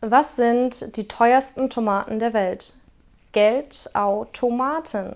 Was sind die teuersten Tomaten der Welt? Geldautomaten.